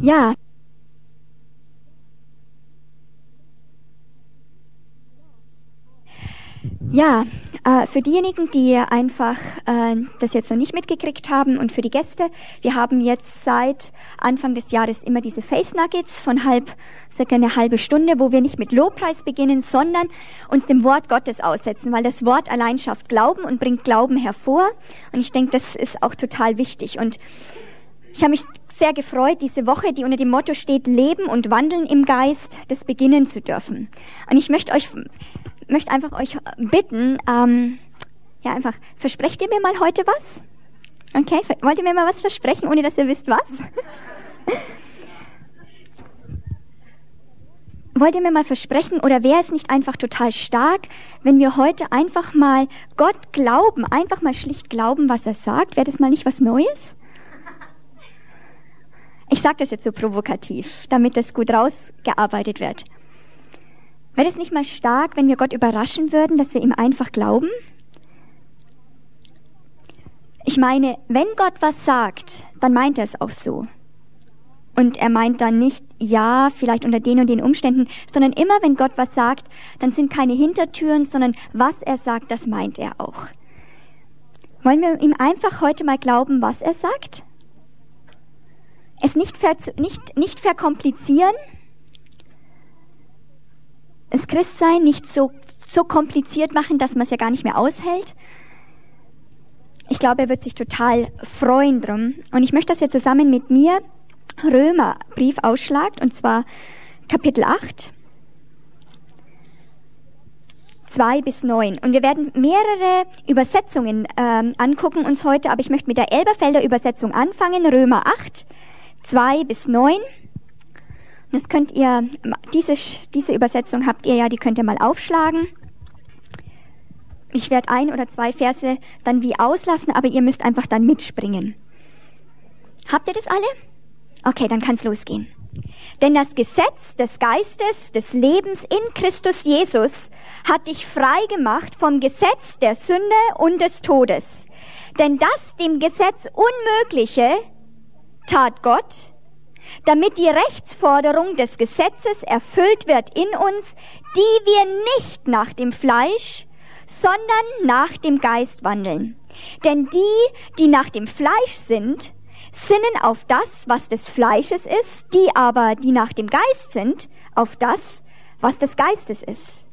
Ja. Ja, äh, für diejenigen, die einfach äh, das jetzt noch nicht mitgekriegt haben und für die Gäste, wir haben jetzt seit Anfang des Jahres immer diese Face Nuggets von halb, circa eine halbe Stunde, wo wir nicht mit Lobpreis beginnen, sondern uns dem Wort Gottes aussetzen, weil das Wort allein schafft Glauben und bringt Glauben hervor. Und ich denke, das ist auch total wichtig. Und ich habe mich sehr gefreut, diese Woche, die unter dem Motto steht, Leben und Wandeln im Geist, das beginnen zu dürfen. Und ich möchte euch, möchte einfach euch bitten, ähm, ja einfach, versprecht ihr mir mal heute was? Okay, wollt ihr mir mal was versprechen, ohne dass ihr wisst was? wollt ihr mir mal versprechen, oder wäre es nicht einfach total stark, wenn wir heute einfach mal Gott glauben, einfach mal schlicht glauben, was er sagt? Wäre das mal nicht was Neues? Ich sage das jetzt so provokativ, damit das gut rausgearbeitet wird. Wäre es nicht mal stark, wenn wir Gott überraschen würden, dass wir ihm einfach glauben? Ich meine, wenn Gott was sagt, dann meint er es auch so. Und er meint dann nicht, ja, vielleicht unter den und den Umständen, sondern immer, wenn Gott was sagt, dann sind keine Hintertüren, sondern was er sagt, das meint er auch. Wollen wir ihm einfach heute mal glauben, was er sagt? Es nicht, ver, nicht, nicht verkomplizieren, das Christsein nicht so, so kompliziert machen, dass man es ja gar nicht mehr aushält. Ich glaube, er wird sich total freuen drum. Und ich möchte, dass ihr zusammen mit mir Römer Brief ausschlagt, und zwar Kapitel 8, 2 bis 9. Und wir werden mehrere Übersetzungen ähm, angucken uns heute, aber ich möchte mit der Elberfelder Übersetzung anfangen, Römer 8, 2 bis 9. Das könnt ihr, diese, diese Übersetzung habt ihr ja, die könnt ihr mal aufschlagen. Ich werde ein oder zwei Verse dann wie auslassen, aber ihr müsst einfach dann mitspringen. Habt ihr das alle? Okay, dann kann's losgehen. Denn das Gesetz des Geistes des Lebens in Christus Jesus hat dich frei gemacht vom Gesetz der Sünde und des Todes. Denn das dem Gesetz Unmögliche tat Gott, damit die Rechtsforderung des Gesetzes erfüllt wird in uns, die wir nicht nach dem Fleisch, sondern nach dem Geist wandeln. Denn die, die nach dem Fleisch sind, sinnen auf das, was des Fleisches ist, die aber, die nach dem Geist sind, auf das, was des Geistes ist.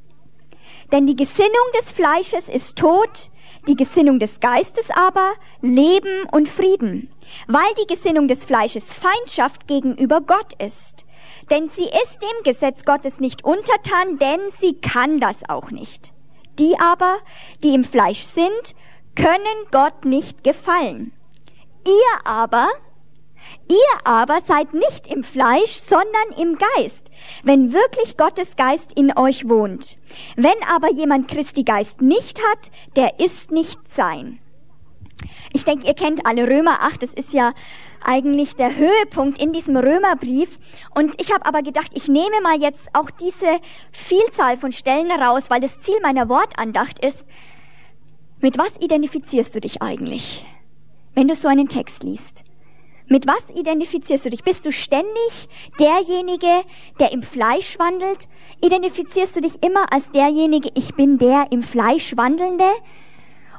Denn die Gesinnung des Fleisches ist Tod, die Gesinnung des Geistes aber Leben und Frieden weil die Gesinnung des Fleisches Feindschaft gegenüber Gott ist. Denn sie ist dem Gesetz Gottes nicht untertan, denn sie kann das auch nicht. Die aber, die im Fleisch sind, können Gott nicht gefallen. Ihr aber, ihr aber seid nicht im Fleisch, sondern im Geist, wenn wirklich Gottes Geist in euch wohnt. Wenn aber jemand Christi Geist nicht hat, der ist nicht sein. Ich denke, ihr kennt alle Römer 8, das ist ja eigentlich der Höhepunkt in diesem Römerbrief. Und ich habe aber gedacht, ich nehme mal jetzt auch diese Vielzahl von Stellen raus, weil das Ziel meiner Wortandacht ist, mit was identifizierst du dich eigentlich, wenn du so einen Text liest? Mit was identifizierst du dich? Bist du ständig derjenige, der im Fleisch wandelt? Identifizierst du dich immer als derjenige, ich bin der im Fleisch wandelnde?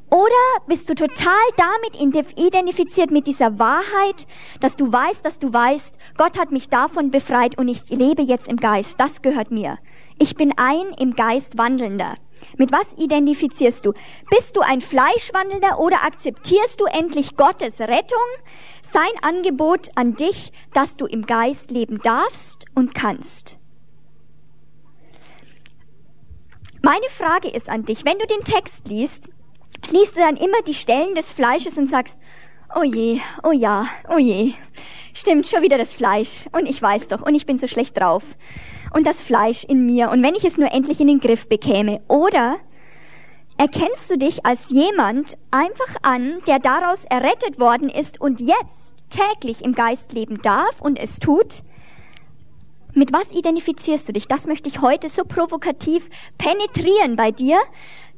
Oder bist du total damit identifiziert mit dieser Wahrheit, dass du weißt, dass du weißt, Gott hat mich davon befreit und ich lebe jetzt im Geist. Das gehört mir. Ich bin ein im Geist Wandelnder. Mit was identifizierst du? Bist du ein Fleischwandelnder oder akzeptierst du endlich Gottes Rettung, sein Angebot an dich, dass du im Geist leben darfst und kannst? Meine Frage ist an dich, wenn du den Text liest, liest du dann immer die Stellen des Fleisches und sagst, oh je, oh ja, oh je, stimmt schon wieder das Fleisch. Und ich weiß doch und ich bin so schlecht drauf. Und das Fleisch in mir. Und wenn ich es nur endlich in den Griff bekäme. Oder erkennst du dich als jemand einfach an, der daraus errettet worden ist und jetzt täglich im Geist leben darf und es tut? Mit was identifizierst du dich? Das möchte ich heute so provokativ penetrieren bei dir,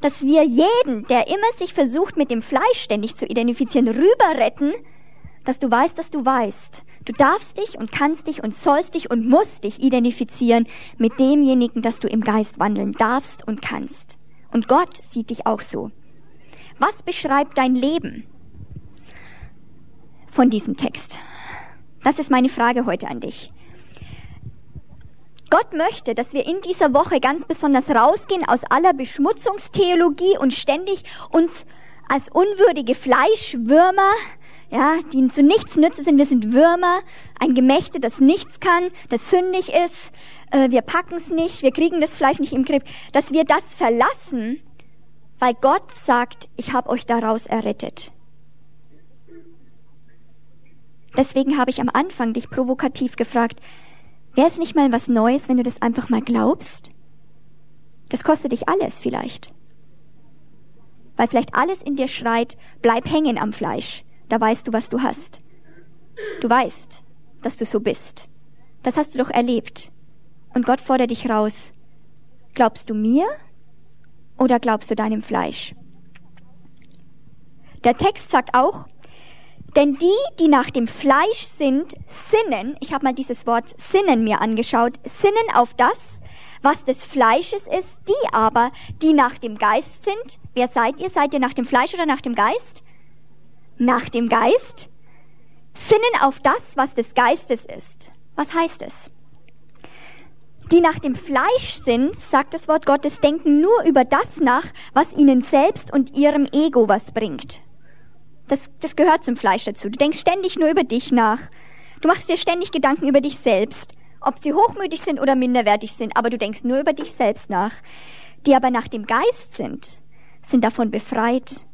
dass wir jeden, der immer sich versucht, mit dem Fleisch ständig zu identifizieren, rüber retten, dass du weißt, dass du weißt, Du darfst dich und kannst dich und sollst dich und musst dich identifizieren mit demjenigen, dass du im Geist wandeln darfst und kannst. Und Gott sieht dich auch so. Was beschreibt dein Leben von diesem Text? Das ist meine Frage heute an dich. Gott möchte, dass wir in dieser Woche ganz besonders rausgehen aus aller Beschmutzungstheologie und ständig uns als unwürdige Fleischwürmer, ja, die zu nichts nützen sind. Wir sind Würmer, ein Gemächte, das nichts kann, das sündig ist. Äh, wir packen es nicht, wir kriegen das Fleisch nicht im Griff. Dass wir das verlassen, weil Gott sagt, ich habe euch daraus errettet. Deswegen habe ich am Anfang dich provokativ gefragt, Wäre es nicht mal was Neues, wenn du das einfach mal glaubst? Das kostet dich alles vielleicht. Weil vielleicht alles in dir schreit, bleib hängen am Fleisch. Da weißt du, was du hast. Du weißt, dass du so bist. Das hast du doch erlebt. Und Gott fordert dich raus. Glaubst du mir oder glaubst du deinem Fleisch? Der Text sagt auch, denn die, die nach dem Fleisch sind, sinnen, ich habe mal dieses Wort sinnen mir angeschaut, sinnen auf das, was des Fleisches ist, die aber, die nach dem Geist sind. Wer seid ihr? Seid ihr nach dem Fleisch oder nach dem Geist? Nach dem Geist. Sinnen auf das, was des Geistes ist. Was heißt es? Die nach dem Fleisch sind, sagt das Wort Gottes, denken nur über das nach, was ihnen selbst und ihrem Ego was bringt. Das, das gehört zum Fleisch dazu. Du denkst ständig nur über dich nach. Du machst dir ständig Gedanken über dich selbst, ob sie hochmütig sind oder minderwertig sind, aber du denkst nur über dich selbst nach. Die aber nach dem Geist sind, sind davon befreit,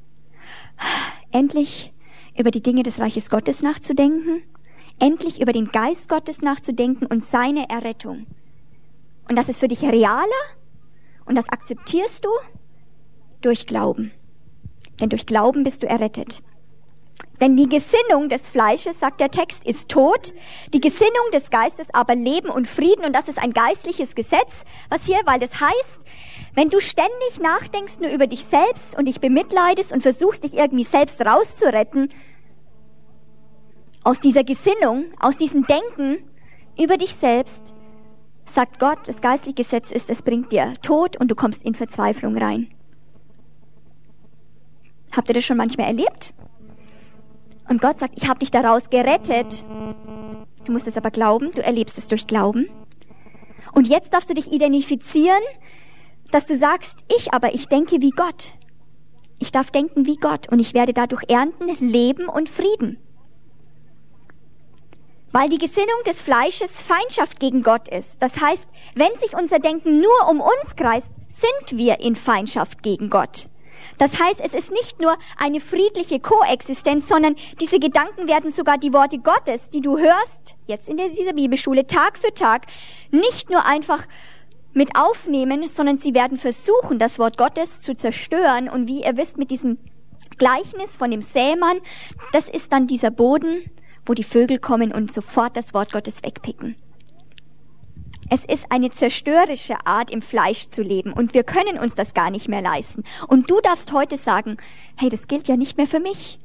endlich über die Dinge des Reiches Gottes nachzudenken, endlich über den Geist Gottes nachzudenken und seine Errettung. Und das ist für dich realer und das akzeptierst du durch Glauben. Denn durch Glauben bist du errettet. Denn die Gesinnung des Fleisches, sagt der Text, ist Tod, die Gesinnung des Geistes aber Leben und Frieden und das ist ein geistliches Gesetz, was hier, weil das heißt, wenn du ständig nachdenkst nur über dich selbst und dich bemitleidest und versuchst dich irgendwie selbst rauszuretten, aus dieser Gesinnung, aus diesem Denken über dich selbst, sagt Gott, das geistliche Gesetz ist, es bringt dir Tod und du kommst in Verzweiflung rein. Habt ihr das schon manchmal erlebt? Und Gott sagt, ich habe dich daraus gerettet. Du musst es aber glauben, du erlebst es durch Glauben. Und jetzt darfst du dich identifizieren, dass du sagst, ich aber, ich denke wie Gott. Ich darf denken wie Gott und ich werde dadurch ernten Leben und Frieden. Weil die Gesinnung des Fleisches Feindschaft gegen Gott ist. Das heißt, wenn sich unser Denken nur um uns kreist, sind wir in Feindschaft gegen Gott. Das heißt, es ist nicht nur eine friedliche Koexistenz, sondern diese Gedanken werden sogar die Worte Gottes, die du hörst, jetzt in dieser Bibelschule, Tag für Tag, nicht nur einfach mit aufnehmen, sondern sie werden versuchen, das Wort Gottes zu zerstören. Und wie ihr wisst, mit diesem Gleichnis von dem Sämann, das ist dann dieser Boden, wo die Vögel kommen und sofort das Wort Gottes wegpicken. Es ist eine zerstörerische Art, im Fleisch zu leben und wir können uns das gar nicht mehr leisten. Und du darfst heute sagen, hey, das gilt ja nicht mehr für mich.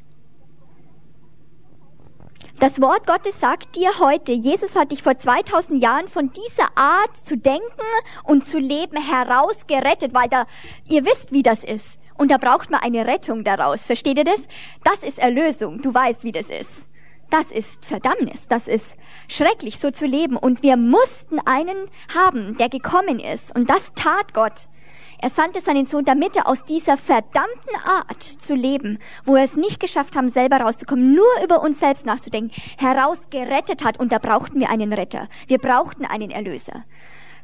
Das Wort Gottes sagt dir heute, Jesus hat dich vor 2000 Jahren von dieser Art zu denken und zu leben herausgerettet, weil da, ihr wisst, wie das ist. Und da braucht man eine Rettung daraus. Versteht ihr das? Das ist Erlösung. Du weißt, wie das ist. Das ist Verdammnis, das ist schrecklich, so zu leben. Und wir mussten einen haben, der gekommen ist. Und das tat Gott. Er sandte seinen Sohn, damit er aus dieser verdammten Art zu leben, wo wir es nicht geschafft haben, selber rauszukommen, nur über uns selbst nachzudenken, herausgerettet hat. Und da brauchten wir einen Retter. Wir brauchten einen Erlöser.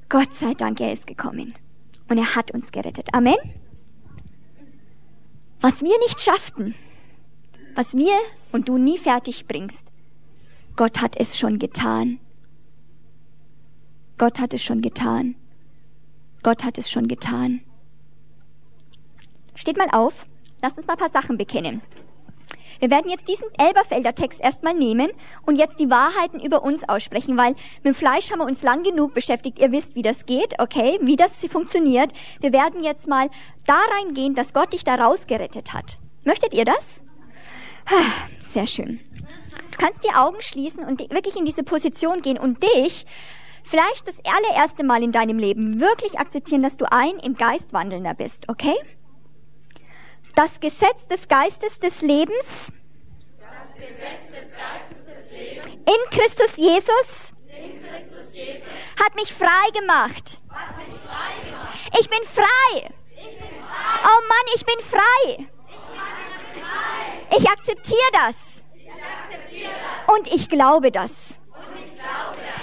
Gott sei Dank, er ist gekommen. Und er hat uns gerettet. Amen. Was wir nicht schafften, was wir und du nie fertig bringst. Gott hat es schon getan. Gott hat es schon getan. Gott hat es schon getan. Steht mal auf, lasst uns mal ein paar Sachen bekennen. Wir werden jetzt diesen Elberfelder Text erstmal nehmen und jetzt die Wahrheiten über uns aussprechen, weil mit dem Fleisch haben wir uns lang genug beschäftigt. Ihr wisst, wie das geht, okay, wie das funktioniert. Wir werden jetzt mal da reingehen, dass Gott dich da rausgerettet hat. Möchtet ihr das? Sehr schön. Du kannst die Augen schließen und wirklich in diese Position gehen und dich vielleicht das allererste Mal in deinem Leben wirklich akzeptieren, dass du ein im Geist wandelnder bist, okay? Das Gesetz des Geistes des Lebens, in Christus Jesus, hat mich frei gemacht. Ich bin frei. Oh Mann, ich bin frei. Ich akzeptiere das. Und ich glaube das. Ich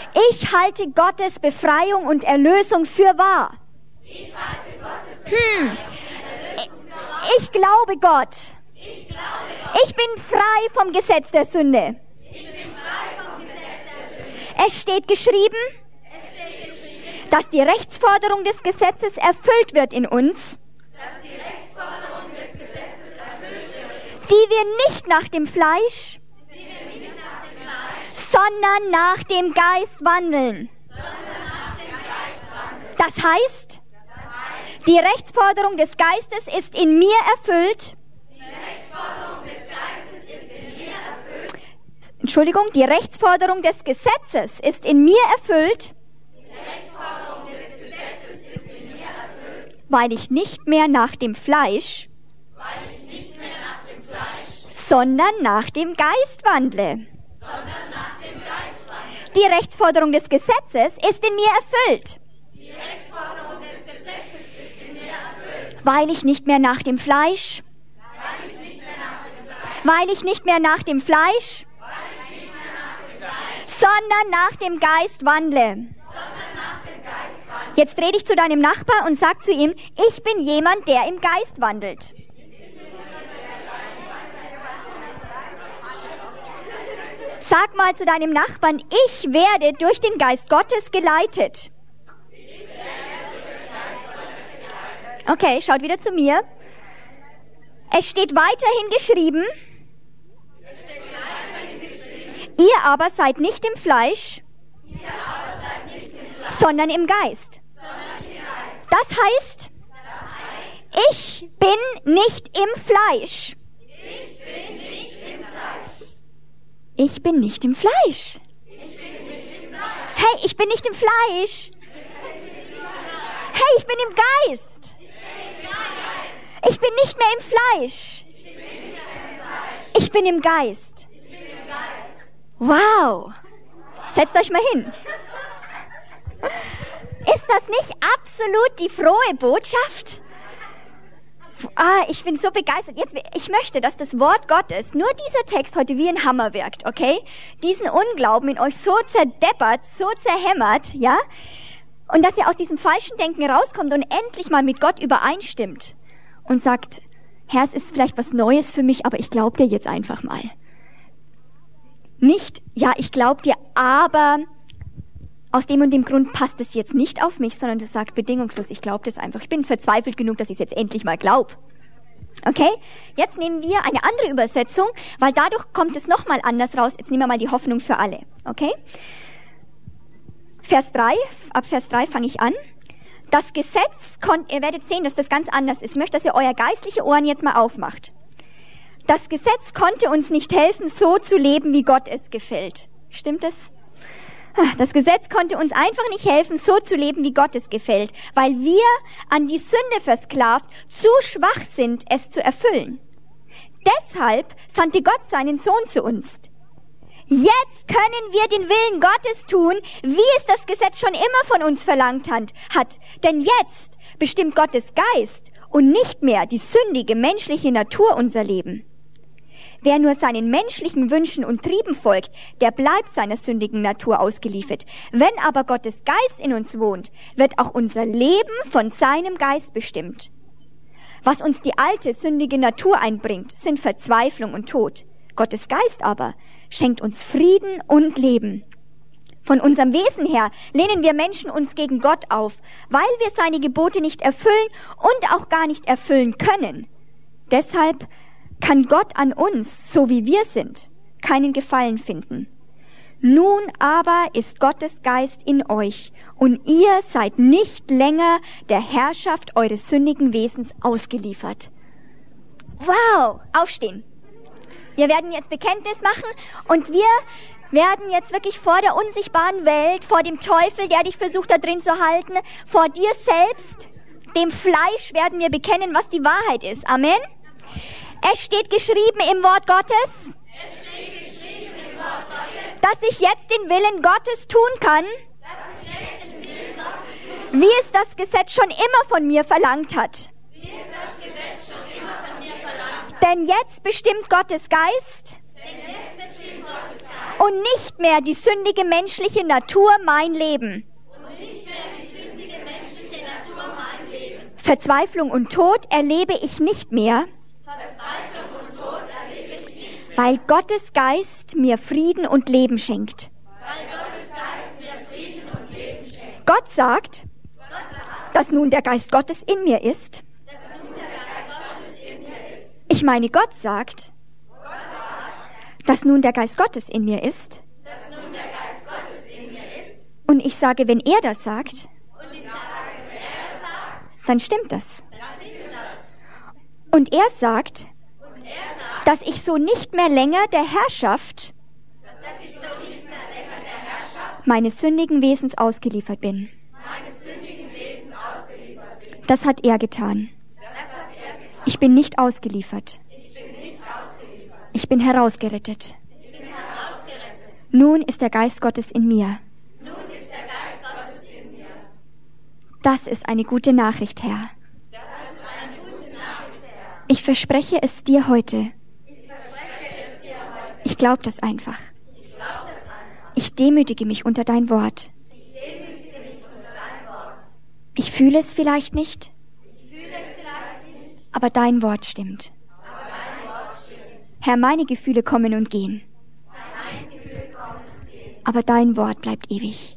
halte Gottes Befreiung und Erlösung für wahr. Hm. Ich glaube Gott. Ich bin frei vom Gesetz der Sünde. Es steht geschrieben, dass die Rechtsforderung des Gesetzes erfüllt wird in uns, die wir nicht nach dem Fleisch, sondern nach dem Geist wandeln. Das heißt, die Rechtsforderung des Geistes ist in mir erfüllt. Entschuldigung, die Rechtsforderung des Gesetzes ist in mir erfüllt, weil ich nicht mehr nach dem Fleisch, sondern nach dem Geist wandle. Die Rechtsforderung des Gesetzes ist in mir erfüllt. Weil ich nicht mehr nach dem Fleisch, weil ich nicht mehr nach dem Fleisch, sondern nach dem Geist wandle. Jetzt dreh dich zu deinem Nachbar und sag zu ihm, ich bin jemand, der im Geist wandelt. Sag mal zu deinem Nachbarn, ich werde durch den Geist Gottes geleitet. Okay, schaut wieder zu mir. Es steht weiterhin geschrieben, ihr aber seid nicht im Fleisch, sondern im Geist. Das heißt, ich bin nicht im Fleisch. Ich bin nicht im Fleisch. Hey, ich bin nicht im Fleisch. Hey, ich bin im Geist. Ich bin nicht mehr im Fleisch. Ich bin im Geist. Wow. Setzt euch mal hin. Ist das nicht absolut die frohe Botschaft? Ah, ich bin so begeistert. Jetzt, ich möchte, dass das Wort Gottes, nur dieser Text heute wie ein Hammer wirkt, okay? Diesen Unglauben in euch so zerdeppert, so zerhämmert, ja? Und dass ihr aus diesem falschen Denken rauskommt und endlich mal mit Gott übereinstimmt und sagt, Herr, es ist vielleicht was Neues für mich, aber ich glaube dir jetzt einfach mal. Nicht, ja, ich glaube dir, aber aus dem und dem Grund passt es jetzt nicht auf mich, sondern du sagst bedingungslos, ich glaube das einfach. Ich bin verzweifelt genug, dass ich es jetzt endlich mal glaube. Okay? Jetzt nehmen wir eine andere Übersetzung, weil dadurch kommt es nochmal anders raus. Jetzt nehmen wir mal die Hoffnung für alle. Okay? Vers 3, ab Vers 3 fange ich an. Das Gesetz, ihr werdet sehen, dass das ganz anders ist. Ich möchte, dass ihr euer geistliche Ohren jetzt mal aufmacht. Das Gesetz konnte uns nicht helfen, so zu leben, wie Gott es gefällt. Stimmt es? Das Gesetz konnte uns einfach nicht helfen, so zu leben, wie Gott es gefällt, weil wir an die Sünde versklavt zu schwach sind, es zu erfüllen. Deshalb sandte Gott seinen Sohn zu uns. Jetzt können wir den Willen Gottes tun, wie es das Gesetz schon immer von uns verlangt hat. Denn jetzt bestimmt Gottes Geist und nicht mehr die sündige menschliche Natur unser Leben. Wer nur seinen menschlichen Wünschen und Trieben folgt, der bleibt seiner sündigen Natur ausgeliefert. Wenn aber Gottes Geist in uns wohnt, wird auch unser Leben von seinem Geist bestimmt. Was uns die alte sündige Natur einbringt, sind Verzweiflung und Tod. Gottes Geist aber schenkt uns Frieden und Leben. Von unserem Wesen her lehnen wir Menschen uns gegen Gott auf, weil wir seine Gebote nicht erfüllen und auch gar nicht erfüllen können. Deshalb kann Gott an uns, so wie wir sind, keinen Gefallen finden. Nun aber ist Gottes Geist in euch und ihr seid nicht länger der Herrschaft eures sündigen Wesens ausgeliefert. Wow, aufstehen. Wir werden jetzt Bekenntnis machen und wir werden jetzt wirklich vor der unsichtbaren Welt, vor dem Teufel, der dich versucht da drin zu halten, vor dir selbst, dem Fleisch werden wir bekennen, was die Wahrheit ist. Amen. Es steht geschrieben im Wort Gottes, dass ich jetzt den Willen Gottes tun kann, wie es das Gesetz schon immer von mir verlangt hat. Denn jetzt bestimmt Gottes Geist und nicht mehr die sündige menschliche Natur mein Leben. Verzweiflung und Tod erlebe ich nicht mehr, weil Gottes Geist mir Frieden und Leben schenkt. Gott sagt, dass nun der Geist Gottes in mir ist. Ich meine, Gott sagt, dass nun der Geist Gottes in mir ist. Und ich sage, wenn er das sagt, dann stimmt das. Und er sagt, dass ich so nicht mehr länger der Herrschaft meines sündigen Wesens ausgeliefert bin. Das hat er getan. Ich bin nicht ausgeliefert. Ich bin herausgerettet. Nun ist der Geist Gottes in mir. Das ist eine gute Nachricht, Herr. Ich verspreche es dir heute. Ich glaube das einfach. Ich demütige mich unter dein Wort. Ich fühle es vielleicht nicht, aber dein Wort stimmt. Herr, meine Gefühle kommen und gehen. Aber dein Wort bleibt ewig.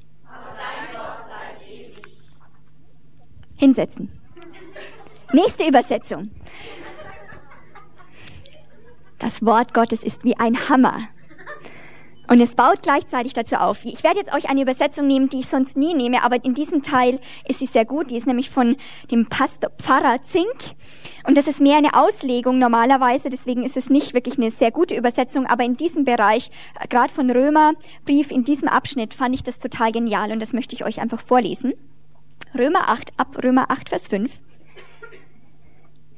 Hinsetzen. Nächste Übersetzung. Das Wort Gottes ist wie ein Hammer. Und es baut gleichzeitig dazu auf. Ich werde jetzt euch eine Übersetzung nehmen, die ich sonst nie nehme, aber in diesem Teil ist sie sehr gut. Die ist nämlich von dem Pastor Pfarrer Zink. Und das ist mehr eine Auslegung normalerweise, deswegen ist es nicht wirklich eine sehr gute Übersetzung, aber in diesem Bereich, äh, gerade von Römerbrief, in diesem Abschnitt fand ich das total genial und das möchte ich euch einfach vorlesen. Römer 8, ab Römer 8, Vers 5.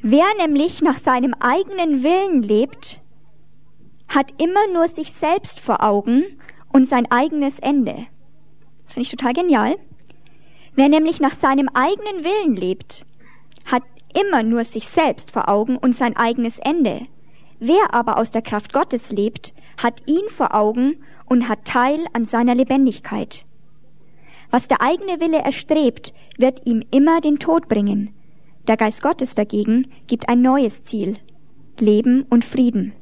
Wer nämlich nach seinem eigenen Willen lebt, hat immer nur sich selbst vor Augen und sein eigenes Ende. Finde ich total genial. Wer nämlich nach seinem eigenen Willen lebt, hat immer nur sich selbst vor Augen und sein eigenes Ende. Wer aber aus der Kraft Gottes lebt, hat ihn vor Augen und hat Teil an seiner Lebendigkeit. Was der eigene Wille erstrebt, wird ihm immer den Tod bringen. Der Geist Gottes dagegen gibt ein neues Ziel, Leben und Frieden.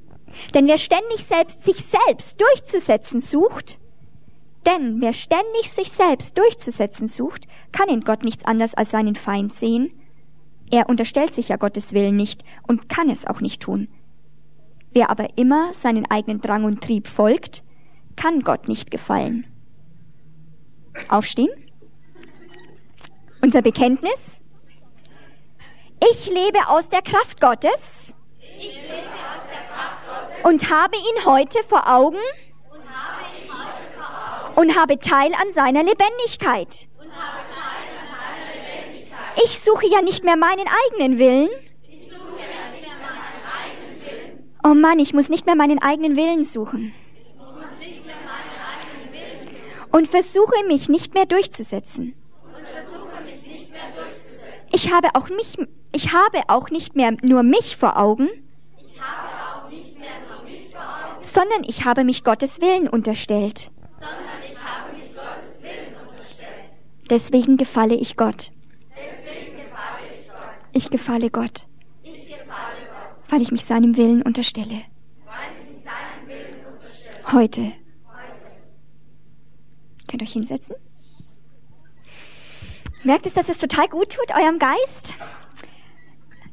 Denn wer ständig selbst sich selbst durchzusetzen sucht, denn wer ständig sich selbst durchzusetzen sucht, kann in Gott nichts anderes als seinen Feind sehen. Er unterstellt sich ja Gottes Willen nicht und kann es auch nicht tun. Wer aber immer seinen eigenen Drang und Trieb folgt, kann Gott nicht gefallen. Aufstehen. Unser Bekenntnis. Ich lebe aus der Kraft Gottes. Und habe ihn heute vor Augen und habe Teil an seiner Lebendigkeit. Ich suche ja nicht mehr meinen eigenen Willen. Oh Mann, ich muss nicht mehr meinen eigenen Willen suchen. Und versuche mich nicht mehr durchzusetzen. Ich habe auch mich, ich habe auch nicht mehr nur mich vor Augen, sondern ich habe mich Gottes Willen unterstellt. Deswegen gefalle ich Gott. Ich gefalle Gott, weil ich mich seinem Willen unterstelle. Heute. Könnt ihr euch hinsetzen? Merkt es, dass es total gut tut, eurem Geist?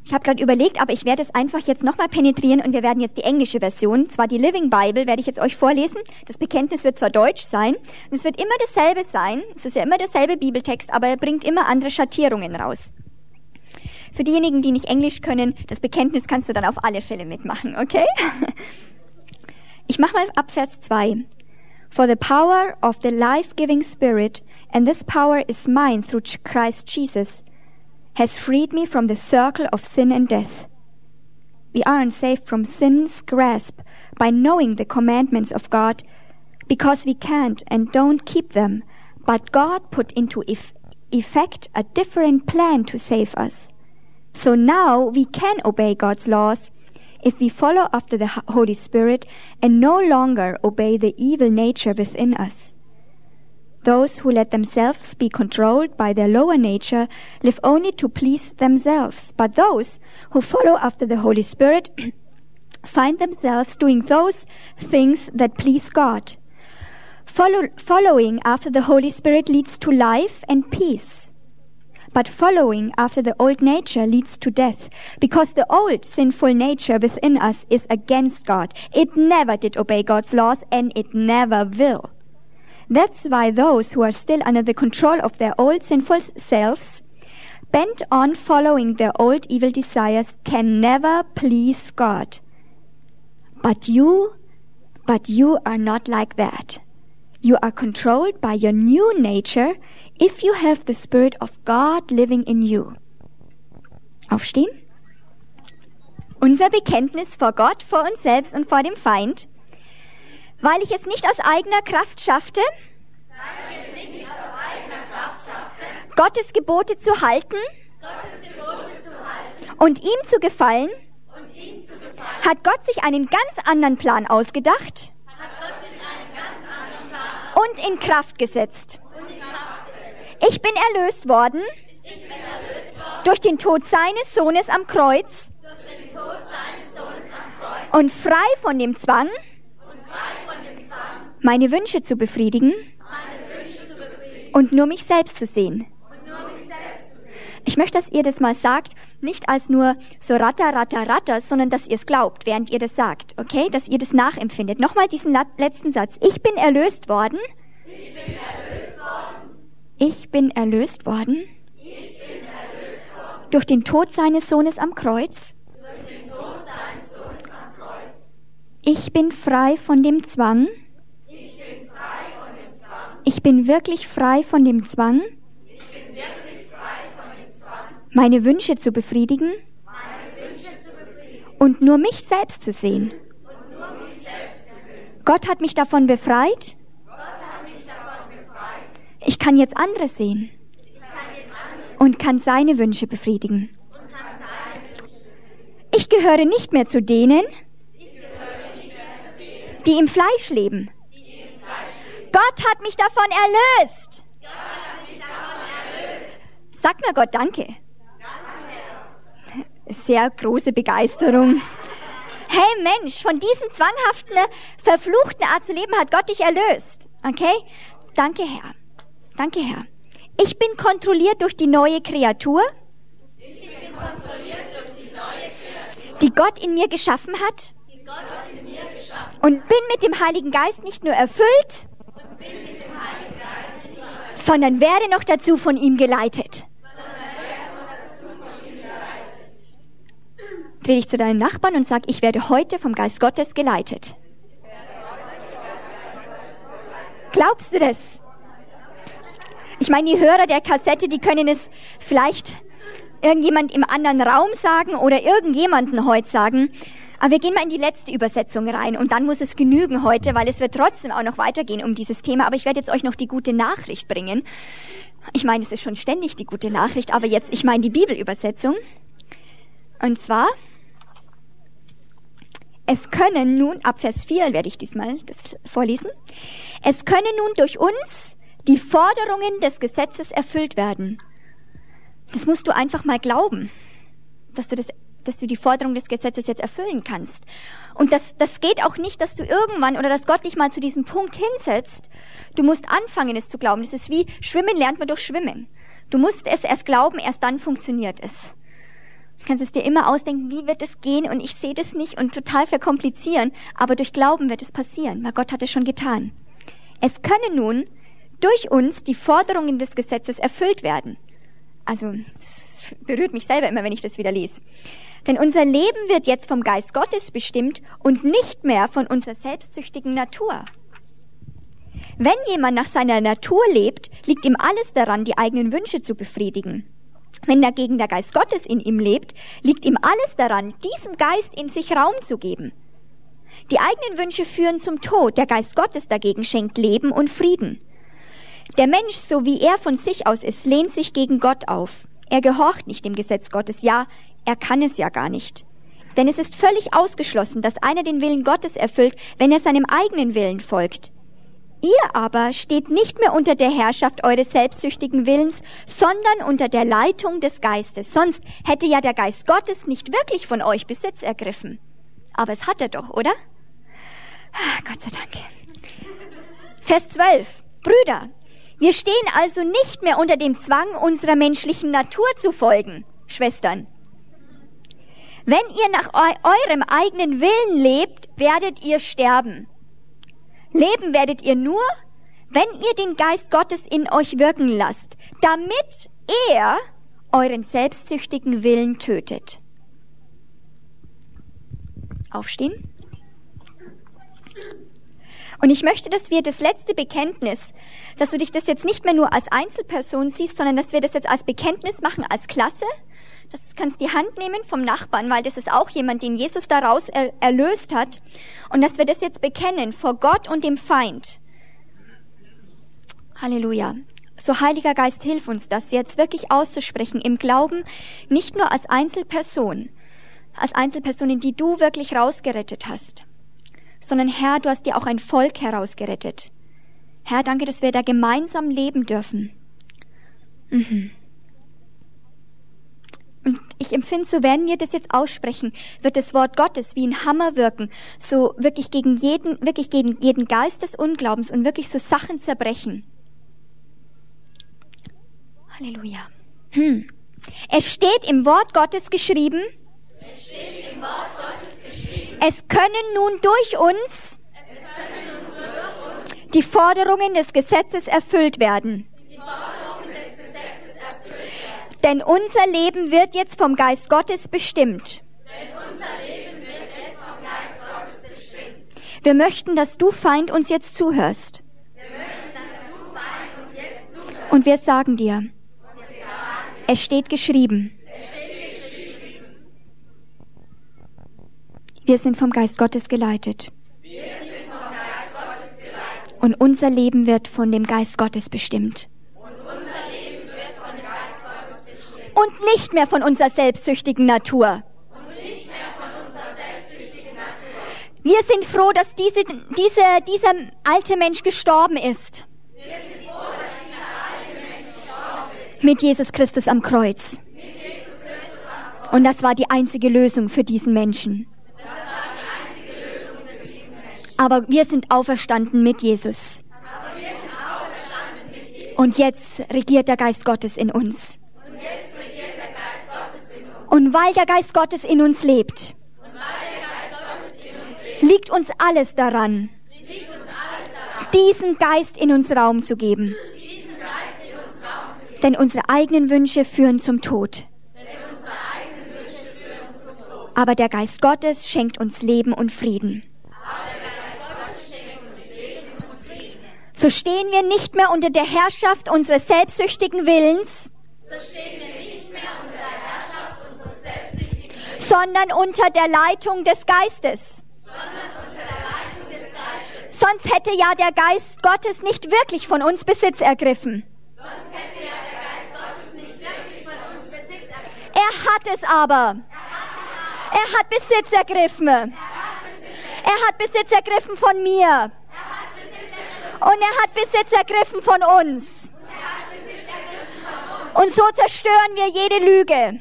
Ich habe gerade überlegt, aber ich werde es einfach jetzt nochmal penetrieren und wir werden jetzt die englische Version, zwar die Living Bible, werde ich jetzt euch vorlesen. Das Bekenntnis wird zwar deutsch sein, und es wird immer dasselbe sein, es ist ja immer derselbe Bibeltext, aber er bringt immer andere Schattierungen raus. Für diejenigen, die nicht Englisch können, das Bekenntnis kannst du dann auf alle Fälle mitmachen, okay? Ich mache mal ab Vers 2. For the power of the life-giving Spirit, and this power is mine through Christ Jesus, has freed me from the circle of sin and death. We aren't saved from sin's grasp by knowing the commandments of God because we can't and don't keep them, but God put into eff- effect a different plan to save us. So now we can obey God's laws if we follow after the Holy Spirit and no longer obey the evil nature within us. Those who let themselves be controlled by their lower nature live only to please themselves, but those who follow after the Holy Spirit find themselves doing those things that please God. Follow, following after the Holy Spirit leads to life and peace. But following after the old nature leads to death, because the old sinful nature within us is against God. It never did obey God's laws, and it never will. That's why those who are still under the control of their old sinful selves, bent on following their old evil desires, can never please God. But you, but you are not like that. You are controlled by your new nature if you have the Spirit of God living in you. Aufstehen. Unser Bekenntnis vor Gott, vor uns selbst und vor dem Feind. Weil ich es nicht aus eigener Kraft schaffte, Gottes Gebote zu halten, und ihm zu gefallen, hat Gott sich einen ganz anderen Plan ausgedacht? Und in Kraft gesetzt. Ich bin erlöst worden? Durch den Tod seines Sohnes am Kreuz? Und frei von dem Zwang, meine Wünsche zu befriedigen und nur mich selbst zu sehen. Ich möchte, dass ihr das mal sagt, nicht als nur so ratter, ratter, ratter, sondern dass ihr es glaubt, während ihr das sagt, okay? Dass ihr das nachempfindet. Nochmal diesen letzten Satz. Ich bin erlöst worden. Ich bin erlöst worden. Ich bin erlöst worden. Ich bin erlöst worden. Durch den Tod seines Sohnes am Kreuz. Durch den Tod seines Sohnes am Kreuz. Ich bin frei von dem Zwang. Ich bin frei von dem Zwang. Ich bin wirklich frei von dem Zwang, meine Wünsche zu befriedigen und nur mich selbst zu sehen. Gott hat mich davon befreit. Ich kann jetzt andere sehen und kann seine Wünsche befriedigen. Ich gehöre nicht mehr zu denen, die im Fleisch leben. die im Fleisch leben. Gott hat mich davon erlöst. Gott hat mich davon erlöst. Sag mir Gott Danke. Sehr große Begeisterung. Hey Mensch, von diesem zwanghaften, verfluchten Art zu leben hat Gott dich erlöst. Okay? Danke Herr. Danke Herr. Ich bin kontrolliert durch die neue Kreatur, Ich bin kontrolliert durch die neue Kreatur, die Gott in mir geschaffen hat die Gott in mir geschaffen erfüllt, und bin mit dem Heiligen Geist nicht nur erfüllt, sondern werde noch dazu von ihm geleitet. Dreh dich zu deinen Nachbarn und sag, ich werde heute vom Geist Gottes geleitet. Glaubst du das? Ich meine, die Hörer der Kassette, die können es vielleicht irgendjemand im anderen Raum sagen oder irgendjemanden heute sagen. Aber wir gehen mal in die letzte Übersetzung rein und dann muss es genügen heute, weil es wird trotzdem auch noch weitergehen um dieses Thema. Aber ich werde jetzt euch noch die gute Nachricht bringen. Ich meine, es ist schon ständig die gute Nachricht, aber jetzt, ich meine die Bibelübersetzung. Und zwar, es können nun, ab Vers 4 werde ich diesmal das vorlesen, es können nun durch uns die Forderungen des Gesetzes erfüllt werden. Das musst du einfach mal glauben, dass du das dass du die Forderung des Gesetzes jetzt erfüllen kannst. Und das, das geht auch nicht, dass du irgendwann oder dass Gott dich mal zu diesem Punkt hinsetzt. Du musst anfangen, es zu glauben. Das ist wie Schwimmen lernt man durch Schwimmen. Du musst es erst glauben, erst dann funktioniert es. Du kannst es dir immer ausdenken, wie wird es gehen und ich sehe das nicht und total verkomplizieren, aber durch Glauben wird es passieren, weil Gott hat es schon getan. Es können nun durch uns die Forderungen des Gesetzes erfüllt werden. Also berührt mich selber immer, wenn ich das wieder lese. Denn unser Leben wird jetzt vom Geist Gottes bestimmt und nicht mehr von unserer selbstsüchtigen Natur. Wenn jemand nach seiner Natur lebt, liegt ihm alles daran, die eigenen Wünsche zu befriedigen. Wenn dagegen der Geist Gottes in ihm lebt, liegt ihm alles daran, diesem Geist in sich Raum zu geben. Die eigenen Wünsche führen zum Tod, der Geist Gottes dagegen schenkt Leben und Frieden. Der Mensch, so wie er von sich aus ist, lehnt sich gegen Gott auf. Er gehorcht nicht dem Gesetz Gottes, ja, er kann es ja gar nicht. Denn es ist völlig ausgeschlossen, dass einer den Willen Gottes erfüllt, wenn er seinem eigenen Willen folgt. Ihr aber steht nicht mehr unter der Herrschaft eures selbstsüchtigen Willens, sondern unter der Leitung des Geistes. Sonst hätte ja der Geist Gottes nicht wirklich von euch Besitz ergriffen. Aber es hat er doch, oder? Ah, Gott sei Dank. Vers 12. Brüder, wir stehen also nicht mehr unter dem Zwang, unserer menschlichen Natur zu folgen, Schwestern. Wenn ihr nach eu eurem eigenen Willen lebt, werdet ihr sterben. Leben werdet ihr nur, wenn ihr den Geist Gottes in euch wirken lasst, damit er euren selbstsüchtigen Willen tötet. Aufstehen. Und ich möchte, dass wir das letzte Bekenntnis, dass du dich das jetzt nicht mehr nur als Einzelperson siehst, sondern dass wir das jetzt als Bekenntnis machen, als Klasse. Das kannst die Hand nehmen vom Nachbarn, weil das ist auch jemand, den Jesus daraus er erlöst hat. Und dass wir das jetzt bekennen vor Gott und dem Feind. Halleluja. So Heiliger Geist, hilf uns das jetzt wirklich auszusprechen im Glauben, nicht nur als Einzelperson, als Einzelpersonen, die du wirklich rausgerettet hast, sondern Herr, du hast dir auch ein Volk herausgerettet. Herr, danke, dass wir da gemeinsam leben dürfen. Mhm. Ich empfinde so, wenn wir das jetzt aussprechen, wird das Wort Gottes wie ein Hammer wirken, so wirklich gegen jeden, wirklich gegen jeden Geist des Unglaubens und wirklich so Sachen zerbrechen. Halleluja. Hm. Es steht im Wort Gottes geschrieben. Es steht im Wort Gottes geschrieben. Es können nun durch uns, nun durch uns die Forderungen des Gesetzes erfüllt werden. Denn unser Leben wird jetzt vom Geist Gottes bestimmt. Wir möchten, dass du, Feind, uns jetzt zuhörst. Und wir sagen dir, es steht geschrieben. Wir sind vom Geist Gottes geleitet. Und unser Leben wird von dem Geist Gottes bestimmt. Und nicht mehr von unserer selbstsüchtigen Natur. Wir sind froh, dass diese, diese, dieser alte Mensch gestorben ist. Mit Jesus Christus am Kreuz. Und das war die einzige Lösung für diesen Menschen. Aber wir sind auferstanden mit Jesus. Und jetzt regiert der Geist Gottes in uns. Und weil der Geist Gottes in uns lebt, liegt uns alles daran, diesen Geist in uns Raum zu geben. Denn unsere eigenen Wünsche führen zum Tod. Aber der Geist Gottes schenkt uns Leben und Frieden. So stehen wir nicht mehr unter der Herrschaft unseres selbstsüchtigen Willens, so sondern unter der Leitung des Geistes. Sonst hätte ja der Geist Gottes nicht wirklich von uns Besitz ergriffen. Er hat es aber. Er hat Besitz ergriffen. Er hat Besitz ergriffen von mir. Und er hat Besitz ergriffen von uns. Und so zerstören wir jede Lüge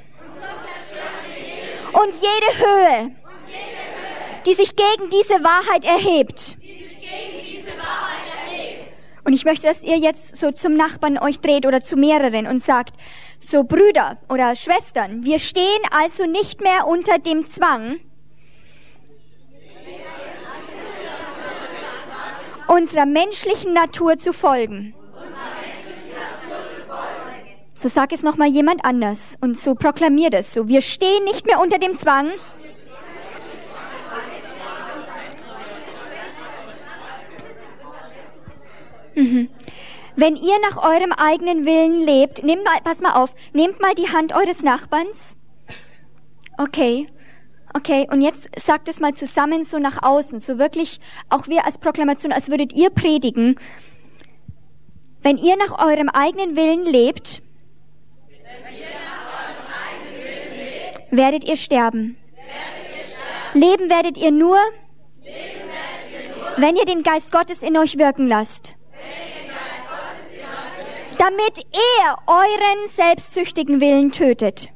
und jede Höhe, die sich gegen diese Wahrheit erhebt. Und ich möchte, dass ihr jetzt so zum Nachbarn euch dreht oder zu mehreren und sagt, so Brüder oder Schwestern, wir stehen also nicht mehr unter dem Zwang, unserer menschlichen Natur zu folgen. So sag es nochmal jemand anders und so proklamier das so. Wir stehen nicht mehr unter dem Zwang. Mhm. Wenn ihr nach eurem eigenen Willen lebt, nehmt mal, pass mal auf, nehmt mal die Hand eures Nachbarns. Okay. Okay, und jetzt sagt es mal zusammen so nach außen, so wirklich auch wir als Proklamation, als würdet ihr predigen. Wenn ihr nach eurem eigenen Willen lebt, eigenen Willen lebt werdet, ihr sterben. Leben werdet ihr nur, wenn ihr den Geist Gottes in euch wirken lasst. Damit er euren selbstsüchtigen Willen tötet.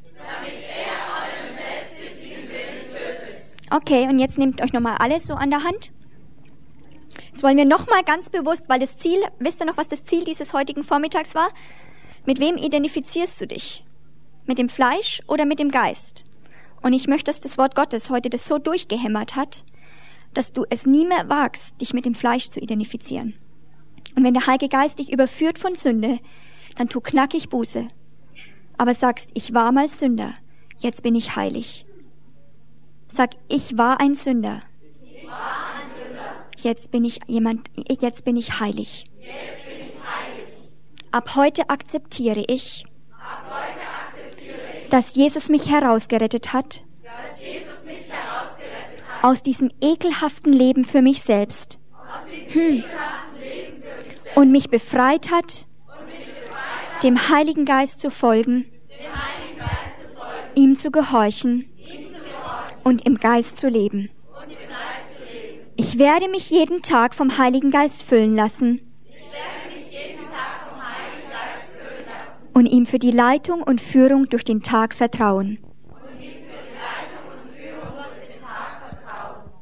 Okay, und jetzt nehmt euch nochmal alles so an der Hand. Jetzt wollen wir nochmal ganz bewusst, weil das Ziel, wisst ihr noch, was das Ziel dieses heutigen Vormittags war? Mit wem identifizierst du dich? Mit dem Fleisch oder mit dem Geist? Und ich möchte, dass das Wort Gottes heute das so durchgehämmert hat, dass du es nie mehr wagst, dich mit dem Fleisch zu identifizieren. Und wenn der Heilige Geist dich überführt von Sünde, dann tu knackig Buße. Aber sagst, ich war mal Sünder, jetzt bin ich heilig. Sag, ich war ein Sünder. Jetzt bin ich jemand, jetzt bin ich heilig. Ab heute akzeptiere ich, dass Jesus mich herausgerettet hat, aus diesem ekelhaften Leben für mich selbst. Hm und mich befreit hat, dem Heiligen Geist zu folgen, ihm zu gehorchen und im Geist zu leben. Ich werde mich jeden Tag vom Heiligen Geist füllen lassen und ihm für die Leitung und Führung durch den Tag vertrauen.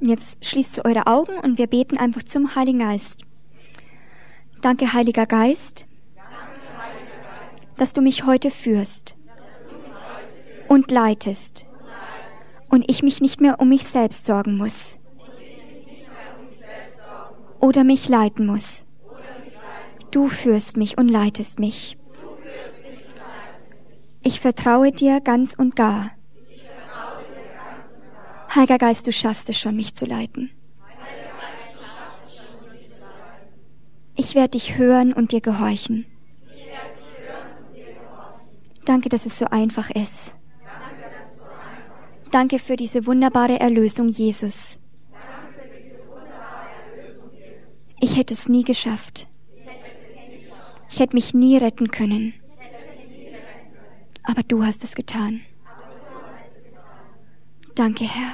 Jetzt schließt eure Augen und wir beten einfach zum Heiligen Geist. Danke, Heiliger Geist, dass du mich heute führst und leitest und ich mich nicht mehr um mich selbst sorgen muss oder mich leiten muss. Du führst mich und leitest mich. Ich vertraue dir ganz und gar. Heiliger Geist, du schaffst es schon, mich zu leiten. Ich werde dich hören und dir gehorchen. Danke, dass es so einfach ist. Danke für diese wunderbare Erlösung, Jesus. Ich hätte es nie geschafft. Ich hätte mich nie retten können. Aber du hast es getan. Danke, Herr.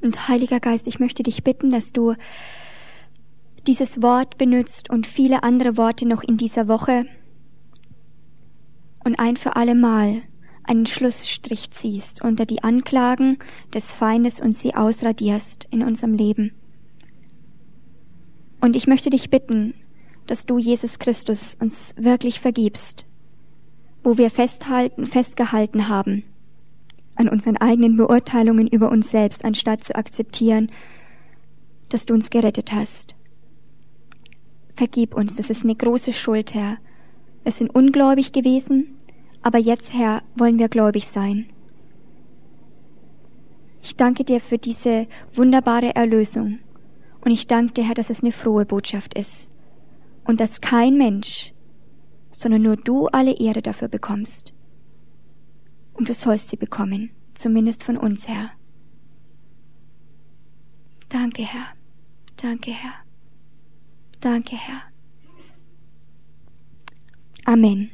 Und Heiliger Geist, ich möchte dich bitten, dass du dieses Wort benutzt und viele andere Worte noch in dieser Woche und ein für alle Mal einen Schlussstrich ziehst unter die Anklagen des Feindes und sie ausradierst in unserem Leben. Und ich möchte dich bitten, dass du, Jesus Christus, uns wirklich vergibst, wo wir festhalten, festgehalten haben an unseren eigenen Beurteilungen über uns selbst, anstatt zu akzeptieren, dass du uns gerettet hast. Vergib uns, das ist eine große Schuld, Herr. Wir sind ungläubig gewesen, aber jetzt, Herr, wollen wir gläubig sein. Ich danke dir für diese wunderbare Erlösung. Und ich danke dir, Herr, dass es eine frohe Botschaft ist. Und dass kein Mensch, sondern nur du alle Ehre dafür bekommst und du sollst sie bekommen, zumindest von uns, Herr. Danke, Herr. Danke, Herr. Danke, Herr. Amen.